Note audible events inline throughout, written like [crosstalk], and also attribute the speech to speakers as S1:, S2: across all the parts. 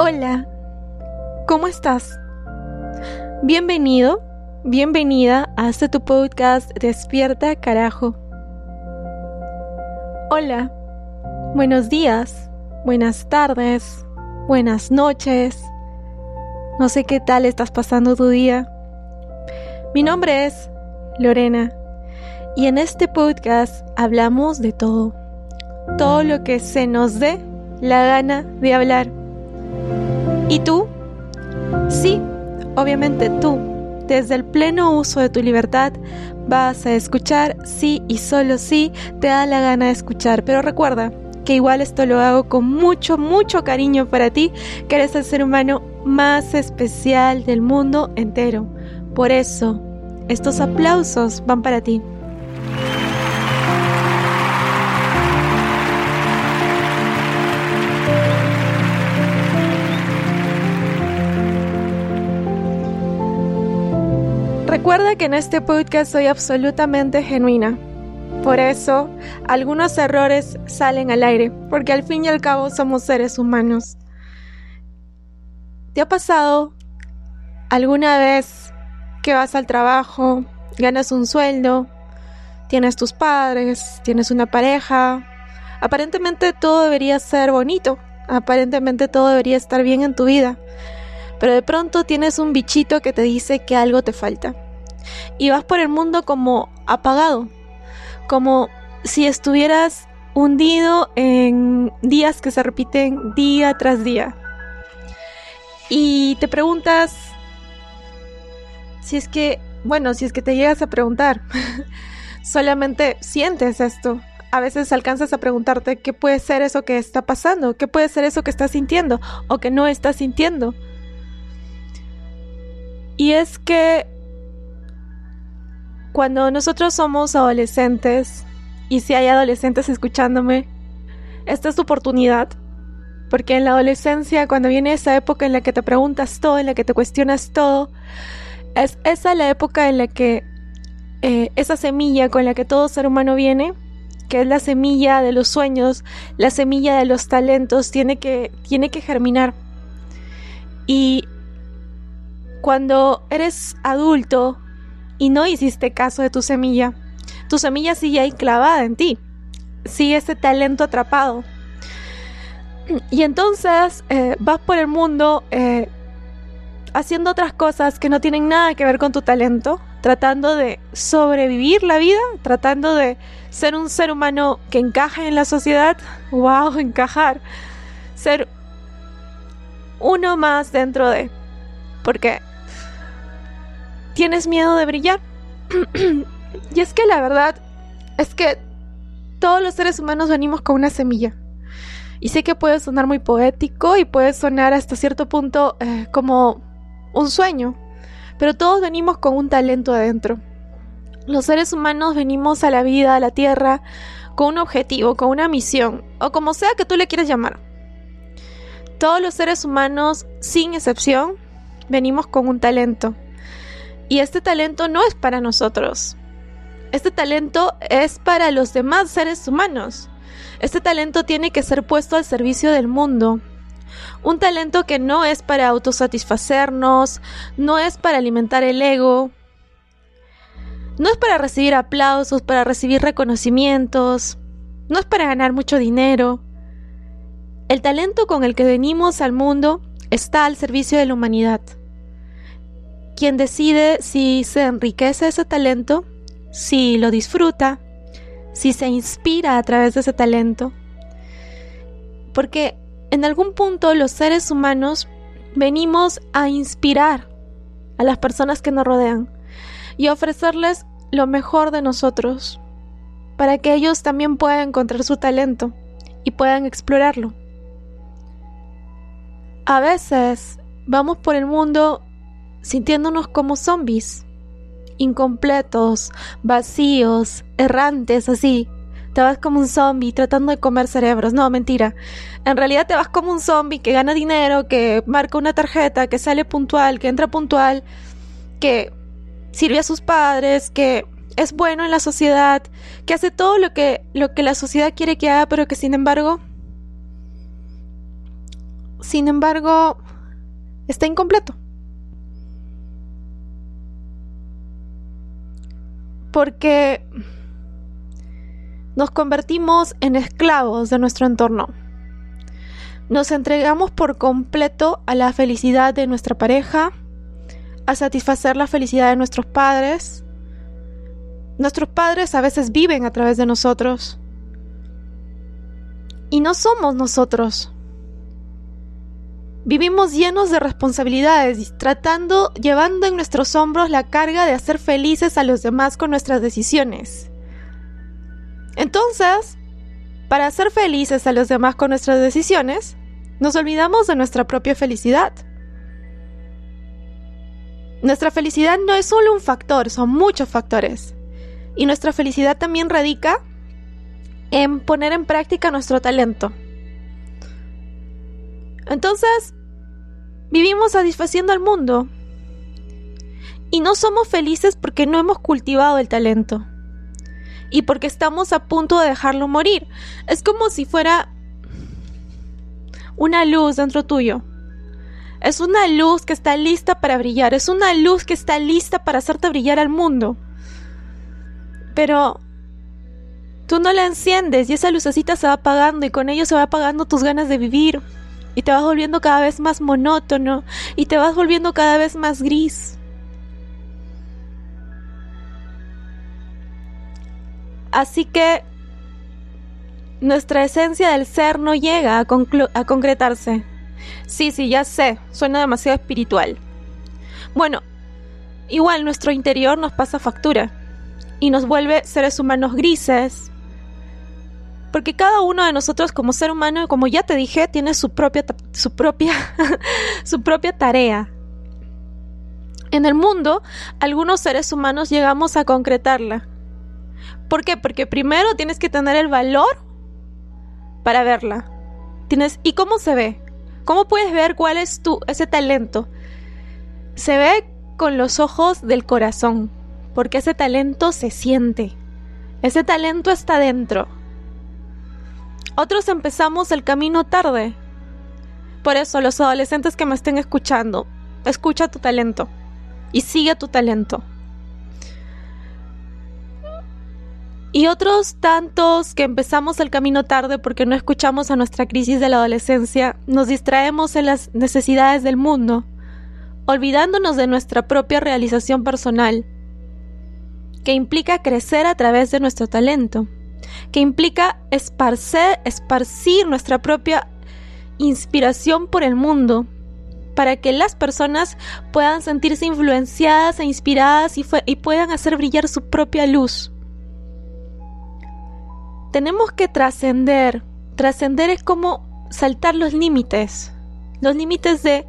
S1: Hola, ¿cómo estás? Bienvenido, bienvenida a este tu podcast Despierta Carajo. Hola, buenos días, buenas tardes, buenas noches. No sé qué tal estás pasando tu día. Mi nombre es Lorena y en este podcast hablamos de todo. Todo lo que se nos dé la gana de hablar. ¿Y tú? Sí, obviamente tú, desde el pleno uso de tu libertad, vas a escuchar sí y solo sí te da la gana de escuchar. Pero recuerda que igual esto lo hago con mucho, mucho cariño para ti, que eres el ser humano más especial del mundo entero. Por eso, estos aplausos van para ti. Recuerda que en este podcast soy absolutamente genuina. Por eso, algunos errores salen al aire, porque al fin y al cabo somos seres humanos. ¿Te ha pasado alguna vez que vas al trabajo, ganas un sueldo, tienes tus padres, tienes una pareja? Aparentemente todo debería ser bonito, aparentemente todo debería estar bien en tu vida pero de pronto tienes un bichito que te dice que algo te falta. Y vas por el mundo como apagado, como si estuvieras hundido en días que se repiten día tras día. Y te preguntas si es que, bueno, si es que te llegas a preguntar, [laughs] solamente sientes esto. A veces alcanzas a preguntarte qué puede ser eso que está pasando, qué puede ser eso que estás sintiendo o que no estás sintiendo. Y es que cuando nosotros somos adolescentes, y si hay adolescentes escuchándome, esta es tu oportunidad. Porque en la adolescencia, cuando viene esa época en la que te preguntas todo, en la que te cuestionas todo, es esa la época en la que eh, esa semilla con la que todo ser humano viene, que es la semilla de los sueños, la semilla de los talentos, tiene que, tiene que germinar. Y cuando eres adulto y no hiciste caso de tu semilla, tu semilla sigue ahí clavada en ti, sigue ese talento atrapado. [clears throat] Y entonces eh, vas por el mundo eh, haciendo otras cosas que no tienen nada que ver con tu talento, tratando de sobrevivir la vida, tratando de ser un ser humano que encaje en la sociedad. [laughs] ¡Wow! Encajar. Ser uno más dentro de. Porque tienes miedo de brillar. [clears throat] y es que la verdad es que todos los seres humanos venimos con una semilla. Y sé que puede sonar muy poético y puede sonar hasta cierto punto eh, como un sueño, pero todos venimos con un talento adentro. Los seres humanos venimos a la vida, a la tierra, con un objetivo, con una misión, o como sea que tú le quieras llamar. Todos los seres humanos, sin excepción, venimos con un talento. Y este talento no es para nosotros. Este talento es para los demás seres humanos. Este talento tiene que ser puesto al servicio del mundo. Un talento que no es para autosatisfacernos, no es para alimentar el ego, no es para recibir aplausos, para recibir reconocimientos, no es para ganar mucho dinero. El talento con el que venimos al mundo está al servicio de la humanidad quien decide si se enriquece ese talento, si lo disfruta, si se inspira a través de ese talento. Porque en algún punto los seres humanos venimos a inspirar a las personas que nos rodean y a ofrecerles lo mejor de nosotros. para que ellos también puedan encontrar su talento y puedan explorarlo. A veces vamos por el mundo sintiéndonos como zombies, incompletos, vacíos, errantes, así. Te vas como un zombie tratando de comer cerebros. No, mentira. En realidad te vas como un zombie que gana dinero, que marca una tarjeta, que sale puntual, que entra puntual, que sirve a sus padres, que es bueno en la sociedad, que hace todo lo que, lo que la sociedad quiere que haga, pero que sin embargo, sin embargo, está incompleto. Porque nos convertimos en esclavos de nuestro entorno. Nos entregamos por completo a la felicidad de nuestra pareja, a satisfacer la felicidad de nuestros padres. Nuestros padres a veces viven a través de nosotros. Y no somos nosotros. Vivimos llenos de responsabilidades, tratando, llevando en nuestros hombros la carga de hacer felices a los demás con nuestras decisiones. Entonces, para hacer felices a los demás con nuestras decisiones, nos olvidamos de nuestra propia felicidad. Nuestra felicidad no es solo un factor, son muchos factores. Y nuestra felicidad también radica en poner en práctica nuestro talento. Entonces, vivimos satisfaciendo al mundo. Y no somos felices porque no hemos cultivado el talento. Y porque estamos a punto de dejarlo morir. Es como si fuera una luz dentro tuyo. Es una luz que está lista para brillar, es una luz que está lista para hacerte brillar al mundo. Pero tú no la enciendes y esa lucecita se va apagando y con ello se va apagando tus ganas de vivir. Y te vas volviendo cada vez más monótono y te vas volviendo cada vez más gris. Así que nuestra esencia del ser no llega a, concretarse. Sí, sí, ya sé, suena demasiado espiritual. Bueno, igual nuestro interior nos pasa factura y nos vuelve seres humanos grises. Porque cada uno de nosotros como ser humano, como ya te dije, tiene su propia su propia [laughs] su propia tarea. En el mundo, algunos seres humanos llegamos a concretarla. ¿Por qué? Porque primero tienes que tener el valor para verla. Tienes ¿y cómo se ve? ¿Cómo puedes ver cuál es tu ese talento? Se ve con los ojos del corazón, porque ese talento se siente. Ese talento está dentro. Otros empezamos el camino tarde. Por eso los adolescentes que me estén escuchando, escucha tu talento y sigue tu talento. Y otros tantos que empezamos el camino tarde porque no escuchamos a nuestra crisis de la adolescencia, nos distraemos en las necesidades del mundo, olvidándonos de nuestra propia realización personal, que implica crecer a través de nuestro talento, que implica esparcer, esparcir nuestra propia inspiración por el mundo, para que las personas puedan sentirse influenciadas e inspiradas y, y puedan hacer brillar su propia luz tenemos que trascender. Trascender es como saltar los límites, los límites de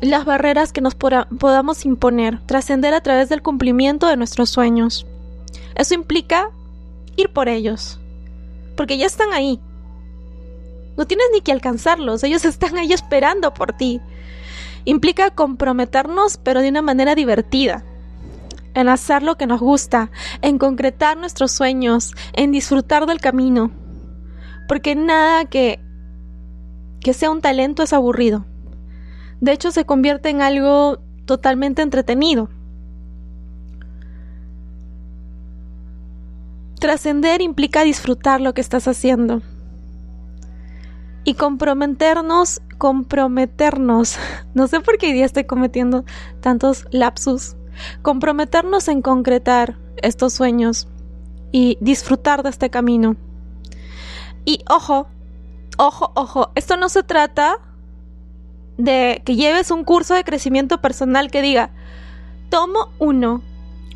S1: las barreras que nos podamos imponer, trascender a través del cumplimiento de nuestros sueños. Eso implica ir por ellos, porque ya están ahí. No tienes ni que alcanzarlos, ellos [laughs] están ahí esperando por ti. Implica comprometernos, pero de una manera divertida en hacer lo que nos gusta, en concretar nuestros sueños, en disfrutar del camino. Porque nada que, que sea un talento es aburrido. De hecho, se convierte en algo totalmente entretenido. Trascender implica disfrutar lo que estás haciendo. Y comprometernos, comprometernos. [laughs] No sé por qué hoy día estoy cometiendo tantos lapsus comprometernos en concretar estos sueños y disfrutar de este camino. Y ojo, ojo, ojo, esto no se trata de que lleves un curso de crecimiento personal que diga, tomo uno,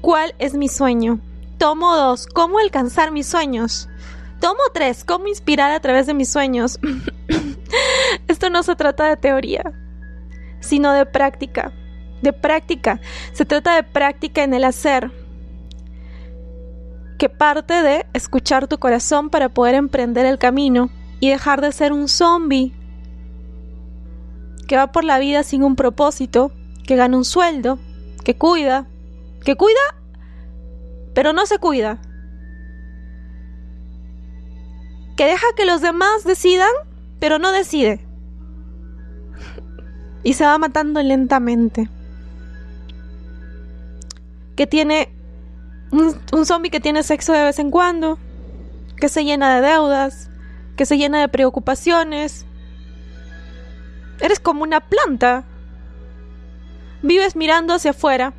S1: ¿cuál es mi sueño? Tomo 2. ¿Cómo alcanzar mis sueños? Tomo 3. ¿Cómo inspirar a través de mis sueños? [laughs] Esto no se trata de teoría, sino de práctica. De práctica. Se trata de práctica en el hacer. Que parte de escuchar tu corazón para poder emprender el camino y dejar de ser un zombie que va por la vida sin un propósito, que gana un sueldo, que cuida, que cuida, pero no se cuida. Que deja que los demás decidan, pero no decide. Y se va matando lentamente. Que tiene un, un zombie que tiene sexo de vez en cuando, que se llena de deudas, que se llena de preocupaciones. Eres como una planta. Vives mirando hacia afuera,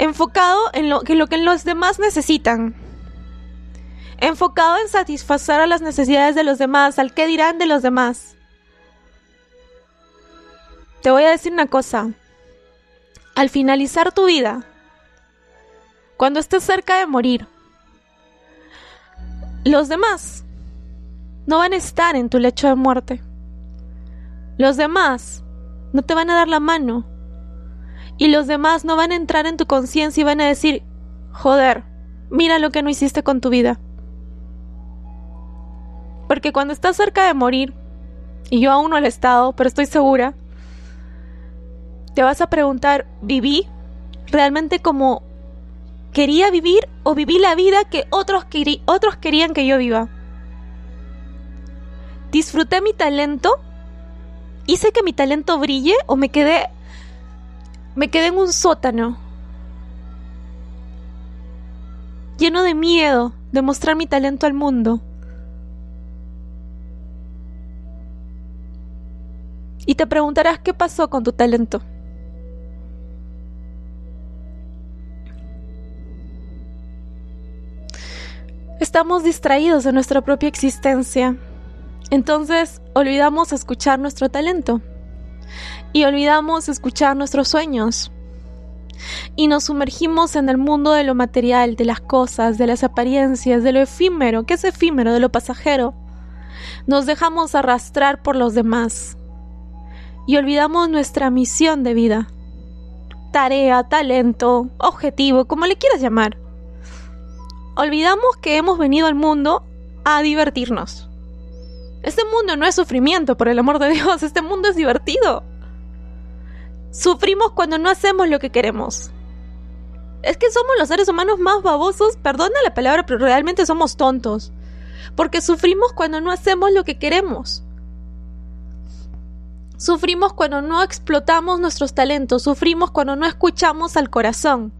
S1: enfocado en lo, que lo que los demás necesitan, enfocado en satisfacer a las necesidades de los demás, al qué dirán de los demás. Te voy a decir una cosa, al finalizar tu vida, cuando estés cerca de morir, los demás no van a estar en tu lecho de muerte. Los demás no te van a dar la mano. Y los demás no van a entrar en tu conciencia y van a decir, joder, mira lo que no hiciste con tu vida. Porque cuando estás cerca de morir, y yo aún no he estado, pero estoy segura, te vas a preguntar, ¿viví realmente como quería vivir o viví la vida que otros, otros querían que yo viva? ¿Disfruté mi talento? ¿Hice que mi talento brille o me quedé me quedé en un sótano lleno de miedo de mostrar mi talento al mundo? Y te preguntarás qué pasó con tu talento. Estamos distraídos de nuestra propia existencia. Entonces olvidamos escuchar nuestro talento y olvidamos escuchar nuestros sueños. Y nos sumergimos en el mundo de lo material, de las cosas, de las apariencias, de lo efímero, que es efímero, de lo pasajero. Nos dejamos arrastrar por los demás y olvidamos nuestra misión de vida. Tarea, talento, objetivo, como le quieras llamar. Olvidamos que hemos venido al mundo a divertirnos este mundo no es sufrimiento, por el amor de Dios, este mundo es divertido. Sufrimos cuando no hacemos lo que queremos. Es que somos los seres humanos más babosos, perdona la palabra, pero realmente somos tontos. Porque sufrimos cuando no hacemos lo que queremos. Sufrimos cuando no explotamos nuestros talentos, sufrimos cuando no escuchamos al corazón.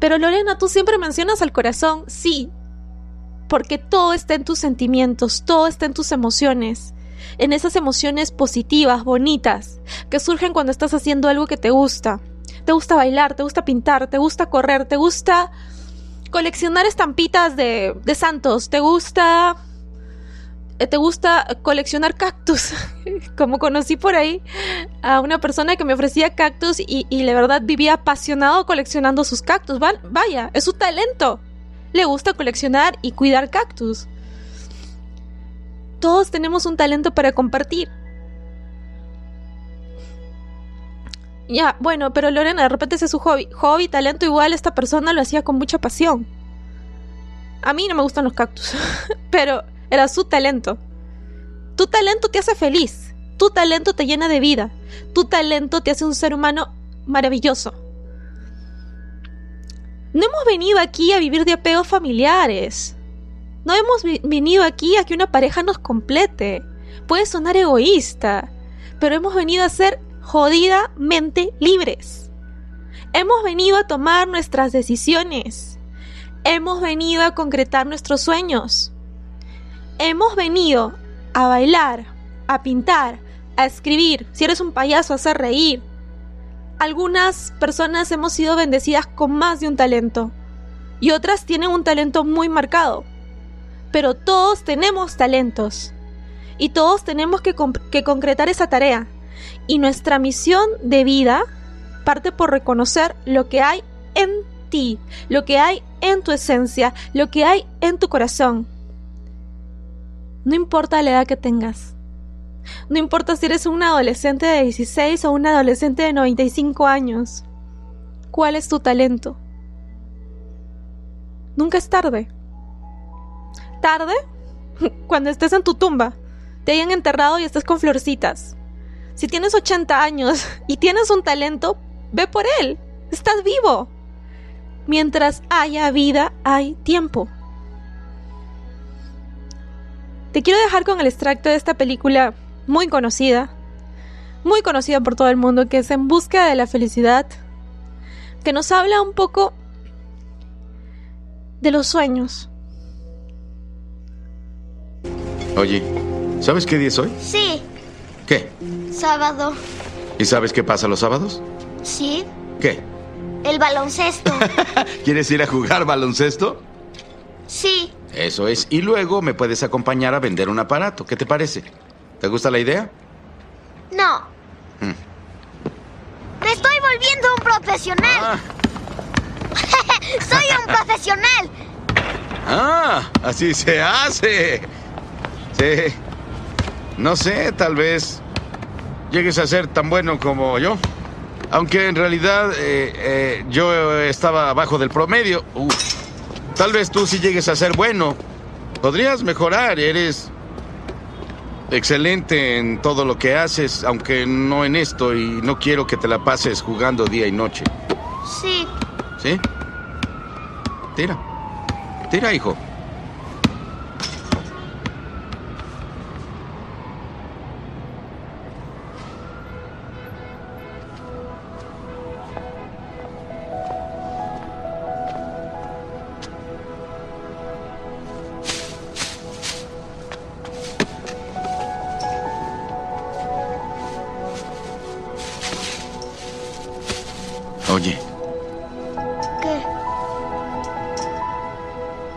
S1: Pero Lorena, tú siempre mencionas al corazón, sí, porque todo está en tus sentimientos, todo está en tus emociones, en esas emociones positivas, bonitas, que surgen cuando estás haciendo algo que te gusta. Te gusta bailar, te gusta pintar, te gusta correr, te gusta coleccionar estampitas de, de santos, te gusta eh, te gusta coleccionar cactus. [laughs] Como conocí por ahí a una persona que me ofrecía cactus y, y la verdad vivía apasionado coleccionando sus cactus. Vaya, es su talento le gusta coleccionar y cuidar cactus. Todos tenemos un talento para compartir. Ya, bueno, pero Lorena, de repente ese es su hobby. Hobby, talento igual, esta persona lo hacía con mucha pasión. A mí no me gustan los cactus, [laughs] pero era su talento. Tu talento te hace feliz. Tu talento te llena de vida. Tu talento te hace un ser humano maravilloso. No hemos venido aquí a vivir de apegos familiares. No hemos venido aquí a que una pareja nos complete. Puede sonar egoísta, pero hemos venido a ser jodidamente libres. Hemos venido a tomar nuestras decisiones. Hemos venido a concretar nuestros sueños. Hemos venido a bailar, a pintar, a escribir. Si eres un payaso, a hacer reír, algunas personas hemos sido bendecidas con más de un talento y otras tienen un talento muy marcado. Pero todos tenemos talentos y todos tenemos que, concretar esa tarea. Y nuestra misión de vida parte por reconocer lo que hay en ti, lo que hay en tu esencia, lo que hay en tu corazón. No importa la edad que tengas. No importa si eres un adolescente de 16 o un adolescente de 95 años. ¿Cuál es tu talento? Nunca es tarde. ¿Tarde? [laughs] Cuando estés en tu tumba, te hayan enterrado y estés con florcitas. Si tienes 80 años [laughs] y tienes un talento, ve por él. Estás vivo. Mientras haya vida, hay tiempo. Te quiero dejar con el extracto de esta película muy conocida, muy conocida por todo el mundo, que es En Busca de la Felicidad, que nos habla un poco de los sueños.
S2: Oye, ¿sabes qué día es hoy?
S3: Sí,
S2: ¿Qué?
S3: sábado.
S2: ¿Y sabes qué pasa los sábados?
S3: Sí,
S2: ¿Qué?
S3: el baloncesto. [laughs]
S2: ¿Quieres ir a jugar baloncesto?
S3: Sí,
S2: Eso es. Y luego me puedes acompañar a vender un aparato. ¿Qué te parece? ¿Te gusta la idea?
S3: no.
S2: Mm.
S3: Me estoy volviendo un profesional.
S2: Ah, [laughs]
S3: Soy un profesional.
S2: ah, así se hace. Sí. No sé, tal vez llegues a ser tan bueno como yo. Aunque en realidad eh, eh, yo estaba abajo del promedio. Uf. Tal vez tú sí llegues a ser bueno. Podrías mejorar, eres excelente en todo lo que haces, aunque no en esto y no quiero que te la pases jugando día y noche.
S3: Sí,
S2: ¿Sí? Tira. Tira, hijo.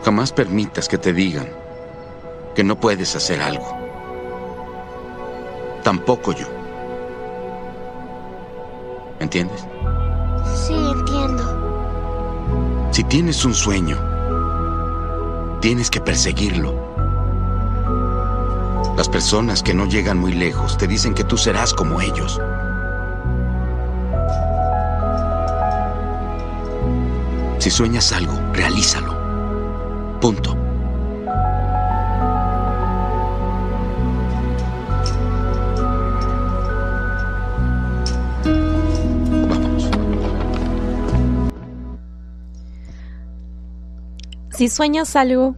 S2: Jamás permitas que te digan que no puedes hacer algo. Tampoco yo. ¿Entiendes?
S3: Sí, entiendo.
S2: Si tienes un sueño, tienes que perseguirlo. Las personas que no llegan muy lejos te dicen que tú serás como ellos. Si sueñas algo, realízalo. Punto.
S1: Si sueñas algo,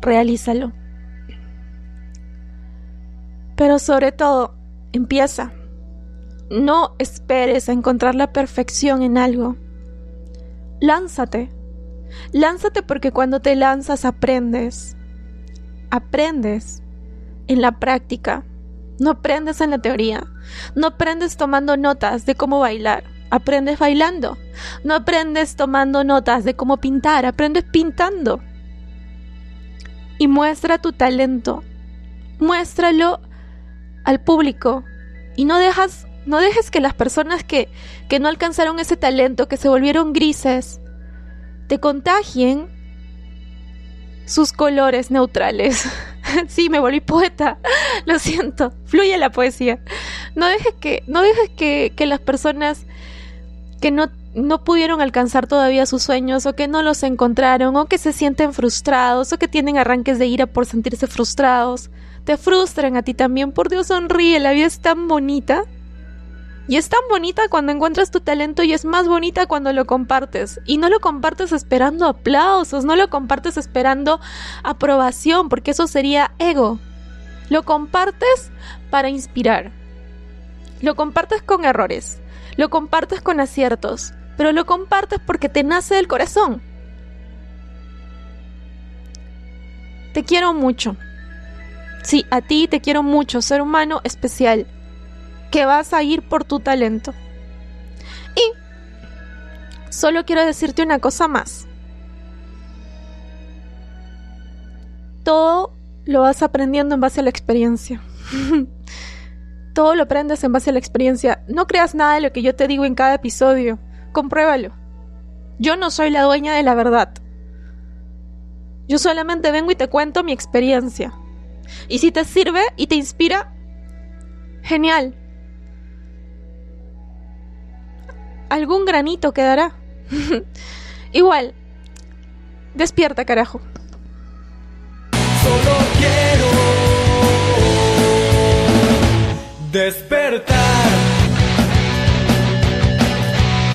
S1: realízalo. Pero sobre todo, empieza. No esperes a encontrar la perfección en algo. Lánzate. Lánzate porque cuando te lanzas aprendes. Aprendes en la práctica. No aprendes en la teoría. No aprendes tomando notas de cómo bailar. Aprendes bailando. No aprendes tomando notas de cómo pintar. Aprendes pintando. Y muestra tu talento. Muéstralo al público. Y no dejas, no dejes que las personas que, que no alcanzaron ese talento, que se volvieron grises, te contagien sus colores neutrales. [laughs] sí, me volví poeta. [laughs] Lo siento. Fluye la poesía. No dejes que, no dejes que, que las personas que no, no pudieron alcanzar todavía sus sueños o que no los encontraron o que se sienten frustrados o que tienen arranques de ira por sentirse frustrados, te frustren a ti también. Por Dios, sonríe. La vida es tan bonita. Y es tan bonita cuando encuentras tu talento y es más bonita cuando lo compartes. Y no lo compartes esperando aplausos, no lo compartes esperando aprobación, porque eso sería ego. Lo compartes para inspirar. Lo compartes con errores. Lo compartes con aciertos. Pero lo compartes porque te nace del corazón. Te quiero mucho. Sí, a ti te quiero mucho, ser humano especial que vas a ir por tu talento. Y solo quiero decirte una cosa más. Todo lo vas aprendiendo en base a la experiencia. [laughs] Todo lo aprendes en base a la experiencia. No creas nada de lo que yo te digo en cada episodio. Compruébalo. Yo no soy la dueña de la verdad. Yo solamente vengo y te cuento mi experiencia. Y si te sirve y te inspira, genial. Algún granito quedará. [laughs] Igual. Despierta, carajo.
S4: Solo quiero despertar.